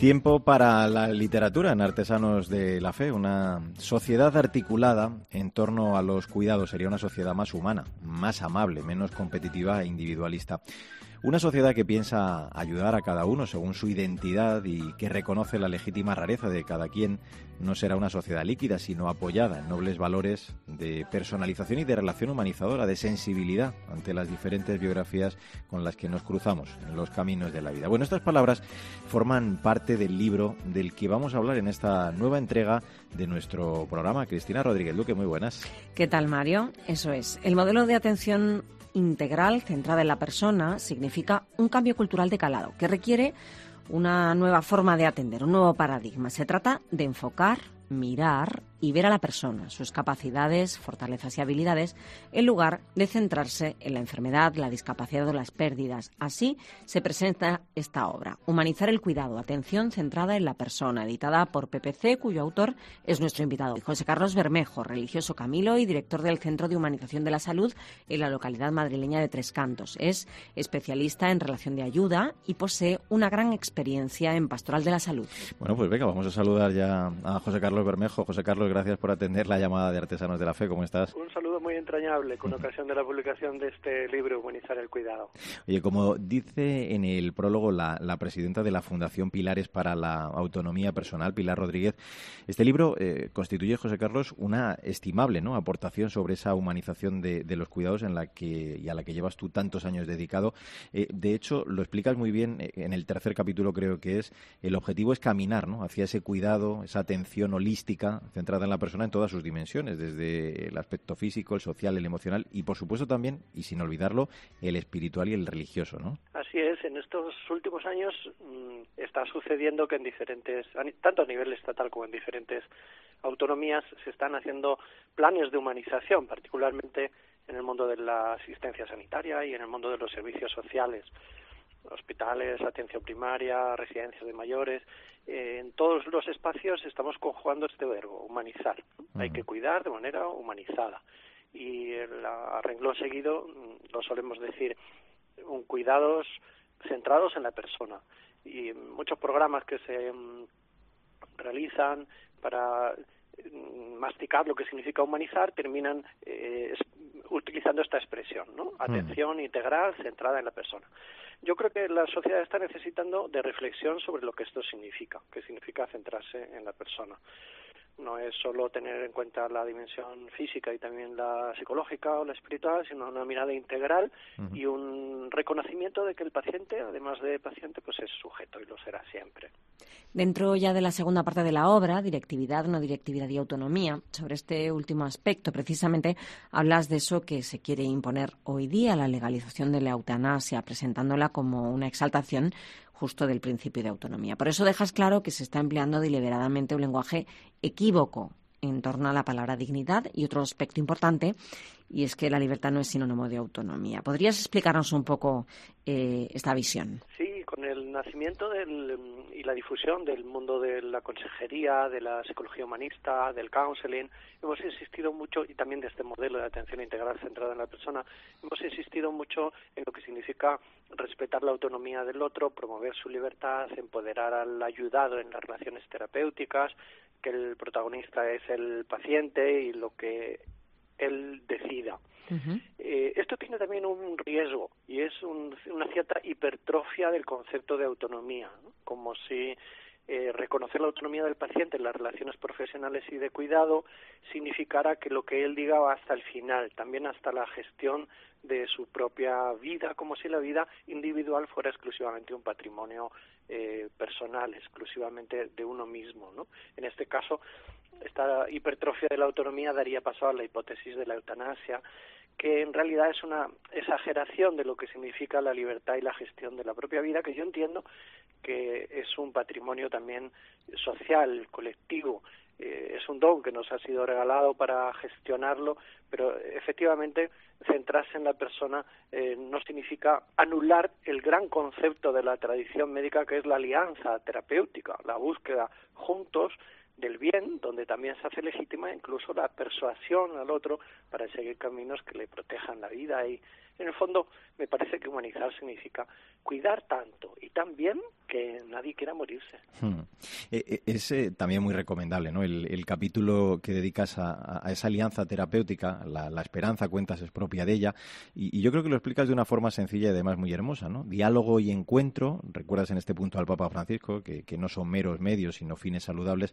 Tiempo para la literatura en Artesanos de la Fe, una sociedad articulada en torno a los cuidados. Sería una sociedad más humana, más amable, menos competitiva e individualista. Una sociedad que piensa ayudar a cada uno según su identidad y que reconoce la legítima rareza de cada quien no será una sociedad líquida, sino apoyada en nobles valores de personalización y de relación humanizadora, de sensibilidad ante las diferentes biografías con las que nos cruzamos en los caminos de la vida. Bueno, estas palabras forman parte del libro del que vamos a hablar en esta nueva entrega de nuestro programa. Cristina Rodríguez Luque, muy buenas. ¿Qué tal, Mario? Eso es. El modelo de atención integral centrada en la persona significa un cambio cultural de calado que requiere una nueva forma de atender, un nuevo paradigma. Se trata de enfocar, mirar y ver a la persona, sus capacidades, fortalezas y habilidades, en lugar de centrarse en la enfermedad, la discapacidad o las pérdidas. Así se presenta esta obra, Humanizar el cuidado, atención centrada en la persona, editada por PPC, cuyo autor es nuestro invitado, José Carlos Bermejo, religioso Camilo y director del Centro de Humanización de la Salud en la localidad madrileña de Tres Cantos. Es especialista en relación de ayuda y posee una gran experiencia en pastoral de la salud. Bueno, pues venga, vamos a saludar ya a José Carlos Bermejo. José Carlos, gracias por atender la llamada de Artesanos de la Fe. ¿Cómo estás? Un saludo muy entrañable con ocasión de la publicación de este libro, Humanizar el Cuidado. Oye, como dice en el prólogo la, presidenta de la Fundación Pilares para la Autonomía Personal, Pilar Rodríguez, este libro eh, constituye, José Carlos, una estimable ¿no? aportación sobre esa humanización de, los cuidados en la que, y a la que llevas tú tantos años dedicado. Eh, de hecho, lo explicas muy bien eh, en el tercer capítulo, creo que es, el objetivo es caminar ¿no? hacia ese cuidado, esa atención holística centrada en la persona en todas sus dimensiones, desde el aspecto físico, el social, el emocional y, por supuesto, también, y sin olvidarlo, el espiritual y el religioso, ¿no? Así es. En estos últimos años mm, está sucediendo que en diferentes, tanto a nivel estatal como en diferentes autonomías, se están haciendo planes de humanización, particularmente en el mundo de la asistencia sanitaria y en el mundo de los servicios sociales hospitales, atención primaria, residencias de mayores, eh, en todos los espacios estamos conjugando este verbo, humanizar. Hay que cuidar de manera humanizada. Y el arreglón seguido mm, lo solemos decir, un cuidados centrados en la persona. Y muchos programas que se mm, realizan para mm, masticar lo que significa humanizar terminan eh, utilizando esta expresión, ¿no? Atención integral centrada en la persona. Yo creo que la sociedad está necesitando de reflexión sobre lo que esto significa, que significa centrarse en la persona no es solo tener en cuenta la dimensión física y también la psicológica o la espiritual, sino una mirada integral y un reconocimiento de que el paciente, además de paciente, pues es sujeto y lo será siempre. Dentro ya de la segunda parte de la obra, directividad, no directividad y autonomía, sobre este último aspecto, precisamente hablas de eso que se quiere imponer hoy día, la legalización de la eutanasia, presentándola como una exaltación justo del principio de autonomía. Por eso dejas claro que se está empleando deliberadamente un lenguaje equívoco en torno a la palabra dignidad y otro aspecto importante, y es que la libertad no es sinónimo de autonomía. ¿Podrías explicarnos un poco eh, esta visión? Sí, con el nacimiento del, y la difusión del mundo de la consejería, de la psicología humanista, del counseling, hemos insistido mucho, y también de este modelo de atención integral centrada en la persona, hemos insistido mucho en lo que significa respetar la autonomía del otro, promover su libertad, empoderar al ayudado en las relaciones terapéuticas, que el protagonista es el paciente y lo que él decida. Eh, esto tiene también un riesgo y es una cierta hipertrofia del concepto de autonomía, como si eh, reconocer la autonomía del paciente en las relaciones profesionales y de cuidado significara que lo que él diga va hasta el final, también hasta la gestión de su propia vida, como si la vida individual fuera exclusivamente un patrimonio eh, personal, exclusivamente de uno mismo. ¿no? En este caso, esta hipertrofia de la autonomía daría paso a la hipótesis de la eutanasia, que en realidad es una exageración de lo que significa la libertad y la gestión de la propia vida, que yo entiendo que es un patrimonio también social, colectivo, eh, es un don que nos ha sido regalado para gestionarlo, pero efectivamente centrarse en la persona eh, no significa anular el gran concepto de la tradición médica que es la alianza terapéutica, la búsqueda juntos del bien, donde también se hace legítima incluso la persuasión al otro para seguir caminos que le protejan la vida y En el fondo, me parece que humanizar significa cuidar tanto y tan bien que nadie quiera morirse. Hmm. Eh, eh, es eh, también muy recomendable, ¿no? El, capítulo que dedicas a, esa alianza terapéutica, la, esperanza, cuentas, es propia de ella, y, yo creo que lo explicas de una forma sencilla y además muy hermosa, ¿no? Diálogo y encuentro, recuerdas en este punto al Papa Francisco, que, no son meros medios, sino fines saludables.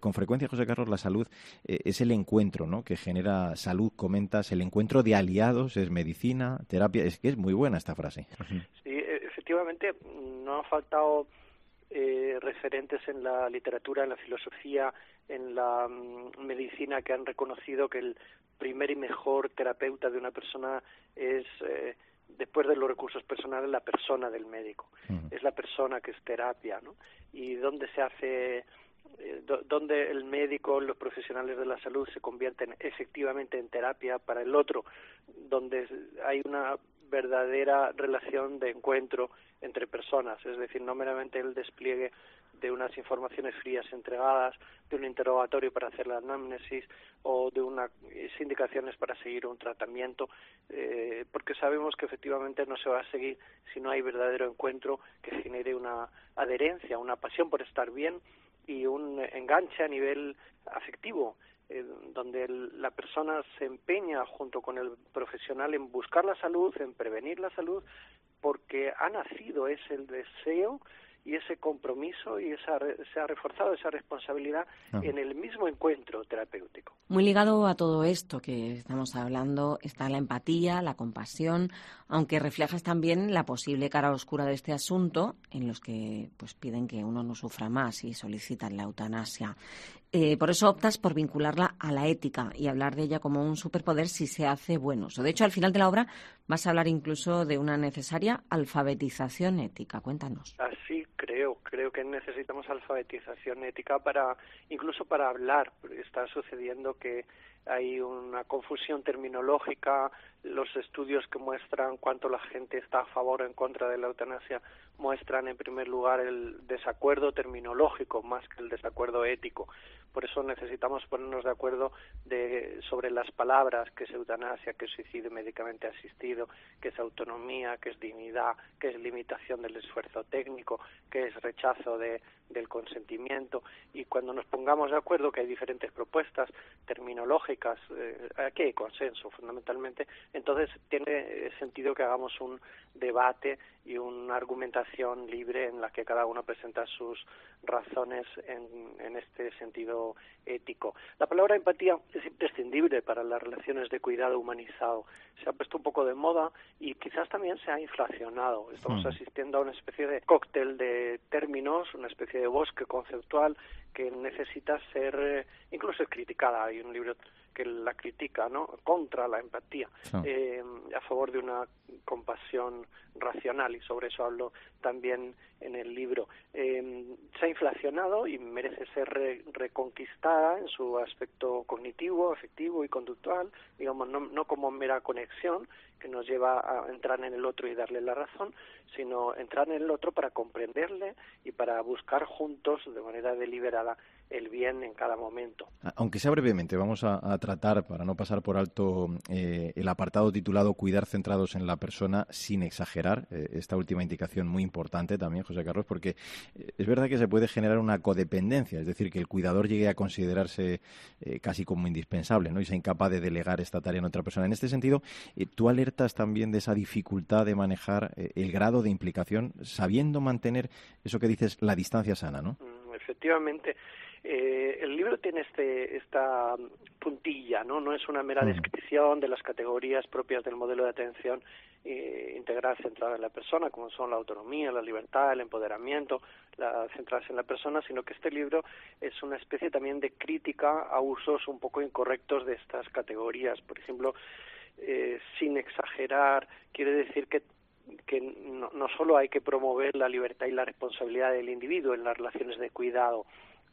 con frecuencia, José Carlos, la salud es el encuentro, ¿no? Que genera salud, comentas, el encuentro de aliados, es medicina, terapia, es que es muy buena esta frase. Sí, efectivamente no han faltado eh, referentes en la literatura, en la filosofía, en la mm, medicina que han reconocido que el primer y mejor terapeuta de una persona es, eh, después de los recursos personales, la persona del médico. Es la persona que es terapia, ¿no? Y donde se hace eh, donde el médico, los profesionales de la salud se convierten efectivamente en terapia para el otro, donde hay una verdadera relación de encuentro entre personas, es decir, no meramente el despliegue de unas informaciones frías entregadas, de un interrogatorio para hacer la anamnesis o de unas indicaciones para seguir un tratamiento, eh, porque sabemos que efectivamente no se va a seguir si no hay verdadero encuentro que genere una adherencia, una pasión por estar bien y un enganche a nivel afectivo eh, donde la persona se empeña junto con el profesional en buscar la salud, en prevenir la salud, porque ha nacido es el deseo y ese compromiso y esa, se ha reforzado esa responsabilidad ah. en el mismo encuentro terapéutico. Muy ligado a todo esto que estamos hablando está la empatía, la compasión, aunque reflejas también la posible cara oscura de este asunto en los que pues piden que uno no sufra más y solicitan la eutanasia. Eh, por eso optas por vincularla a la ética y hablar de ella como un superpoder si se hace bueno. De hecho, al final de la obra vas a hablar incluso de una necesaria alfabetización ética. Cuéntanos. Así creo, que necesitamos alfabetización ética para, incluso para hablar. Está sucediendo que hay una confusión terminológica, los estudios que muestran cuánto la gente está a favor o en contra de la eutanasia muestran en primer lugar el desacuerdo terminológico más que el desacuerdo ético. Por eso necesitamos ponernos de acuerdo de, sobre las palabras que es eutanasia, que es suicidio médicamente asistido, que es autonomía, que es dignidad, que es limitación del esfuerzo técnico, que es rechazo de, del consentimiento. Y cuando nos pongamos de acuerdo que hay diferentes propuestas terminológicas, eh, aquí hay consenso fundamentalmente, entonces tiene sentido que hagamos un debate y una argumentación libre en la que cada uno presenta sus razones en, en este sentido ético. La palabra empatía es imprescindible para las relaciones de cuidado humanizado. Se ha puesto un poco de moda y quizás también se ha inflacionado. Estamos hmm. asistiendo a una especie de cóctel de términos, una especie de bosque conceptual que necesita ser eh, incluso criticada. Hay un libro que la critica, ¿no? Contra la empatía, eh, a favor de una compasión racional y sobre eso hablo también en el libro. Eh, se ha inflacionado y merece ser reconquistada en su aspecto cognitivo, afectivo y conductual, digamos, no, no como mera conexión que nos lleva a entrar en el otro y darle la razón, sino entrar en el otro para comprenderle y para buscar juntos de manera deliberada el bien en cada momento. Aunque sea brevemente, vamos a, tratar, para no pasar por alto, eh, el apartado titulado Cuidar centrados en la persona sin exagerar. Eh, esta última indicación muy importante también, José Carlos, porque eh, es verdad que se puede generar una codependencia, es decir, que el cuidador llegue a considerarse casi como indispensable ¿no? y sea incapaz de delegar esta tarea en otra persona. En este sentido, tú alertas también de esa dificultad de manejar el grado de implicación sabiendo mantener eso que dices, la distancia sana, ¿no? Mm, efectivamente. Eh, el libro tiene este, esta puntilla, ¿no? No es una mera mm. descripción de las categorías propias del modelo de atención eh, integral centrada en la persona, como son la autonomía, la libertad, el empoderamiento, la centrarse en la persona, sino que este libro es una especie también de crítica a usos un poco incorrectos de estas categorías. Por ejemplo, eh, sin exagerar, quiere decir que que no, no solo hay que promover la libertad y la responsabilidad del individuo en las relaciones de cuidado,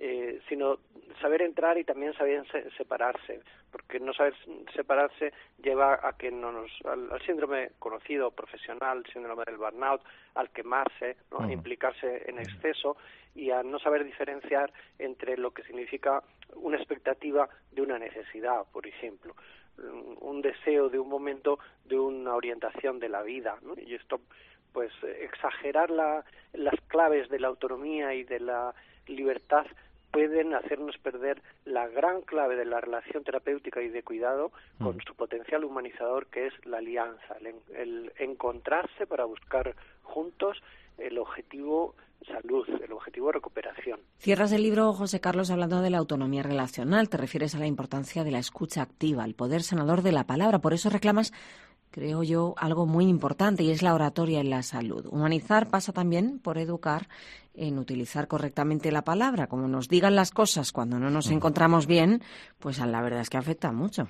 eh, sino saber entrar y también saber separarse, porque no saber separarse lleva a que no nos, al, síndrome conocido profesional, síndrome del burnout, al quemarse, ¿no? a implicarse en exceso y a no saber diferenciar entre lo que significa una expectativa de una necesidad, por ejemplo. un deseo de un momento de una orientación de la vida. Y esto, pues, exagerar la, las claves de la autonomía y de la libertad pueden hacernos perder la gran clave de la relación terapéutica y de cuidado con mm. su potencial humanizador, que es la alianza, el, encontrarse para buscar juntos el objetivo salud, el objetivo recuperación. Cierras el libro, José Carlos, hablando de la autonomía relacional. Te refieres a la importancia de la escucha activa, el poder sanador de la palabra. Por eso reclamas creo yo, algo muy importante y es la oratoria en la salud. Humanizar pasa también por educar en utilizar correctamente la palabra. Como nos digan las cosas cuando no nos encontramos bien, pues la verdad es que afecta mucho.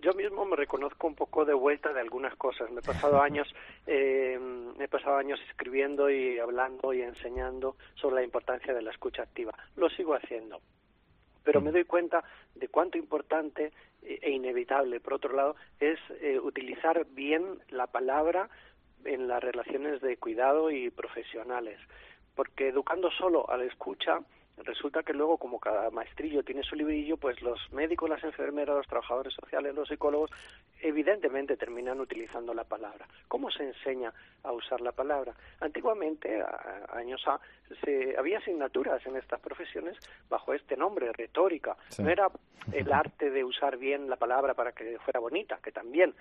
Yo mismo me reconozco un poco de vuelta de algunas cosas. Me he pasado años, eh, he pasado años escribiendo y hablando y enseñando sobre la importancia de la escucha activa. Lo sigo haciendo pero me doy cuenta de cuánto importante e inevitable, por otro lado, es eh, utilizar bien la palabra en las relaciones de cuidado y profesionales, porque educando solo a la escucha, resulta que luego, como cada maestrillo tiene su librillo, pues los médicos, las enfermeras, los trabajadores sociales, los psicólogos, evidentemente terminan utilizando la palabra. ¿Cómo se enseña a usar la palabra? Antiguamente, años A, se, había asignaturas en estas profesiones bajo este nombre, retórica. No era el arte de usar bien la palabra para que fuera bonita, que también,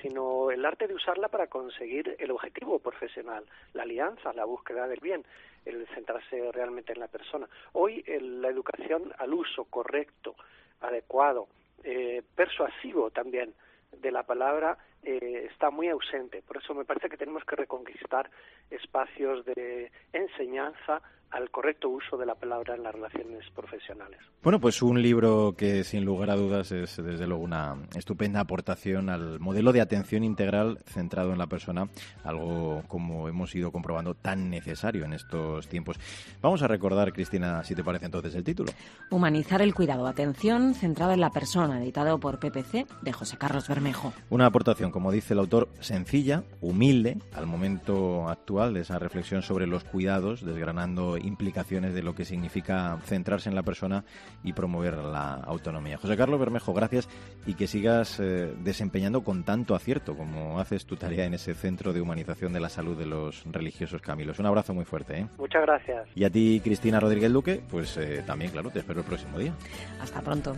sino el arte de usarla para conseguir el objetivo profesional, la alianza, la búsqueda del bien el centrarse realmente en la persona. Hoy la educación al uso correcto, adecuado, eh, persuasivo también de la palabra eh, está muy ausente. Por eso me parece que tenemos que reconquistar espacios de enseñanza al correcto uso de la palabra en las relaciones profesionales. Bueno, pues un libro que sin lugar a dudas es desde luego una estupenda aportación al modelo de atención integral centrado en la persona, algo como hemos ido comprobando tan necesario en estos tiempos. Vamos a recordar, Cristina, si te parece entonces el título. Humanizar el cuidado, atención centrada en la persona, editado por PPC de José Carlos Bermejo. Una aportación, como dice el autor, sencilla, humilde, al momento actual de esa reflexión sobre los cuidados, desgranando implicaciones de lo que significa centrarse en la persona y promover la autonomía. José Carlos Bermejo, gracias y que sigas eh, desempeñando con tanto acierto como haces tu tarea en ese centro de humanización de la salud de los religiosos Camilos. Un abrazo muy fuerte. ¿eh? Muchas gracias. Y a ti, Cristina Rodríguez Duque, pues eh, también, claro, te espero el próximo día. Hasta pronto.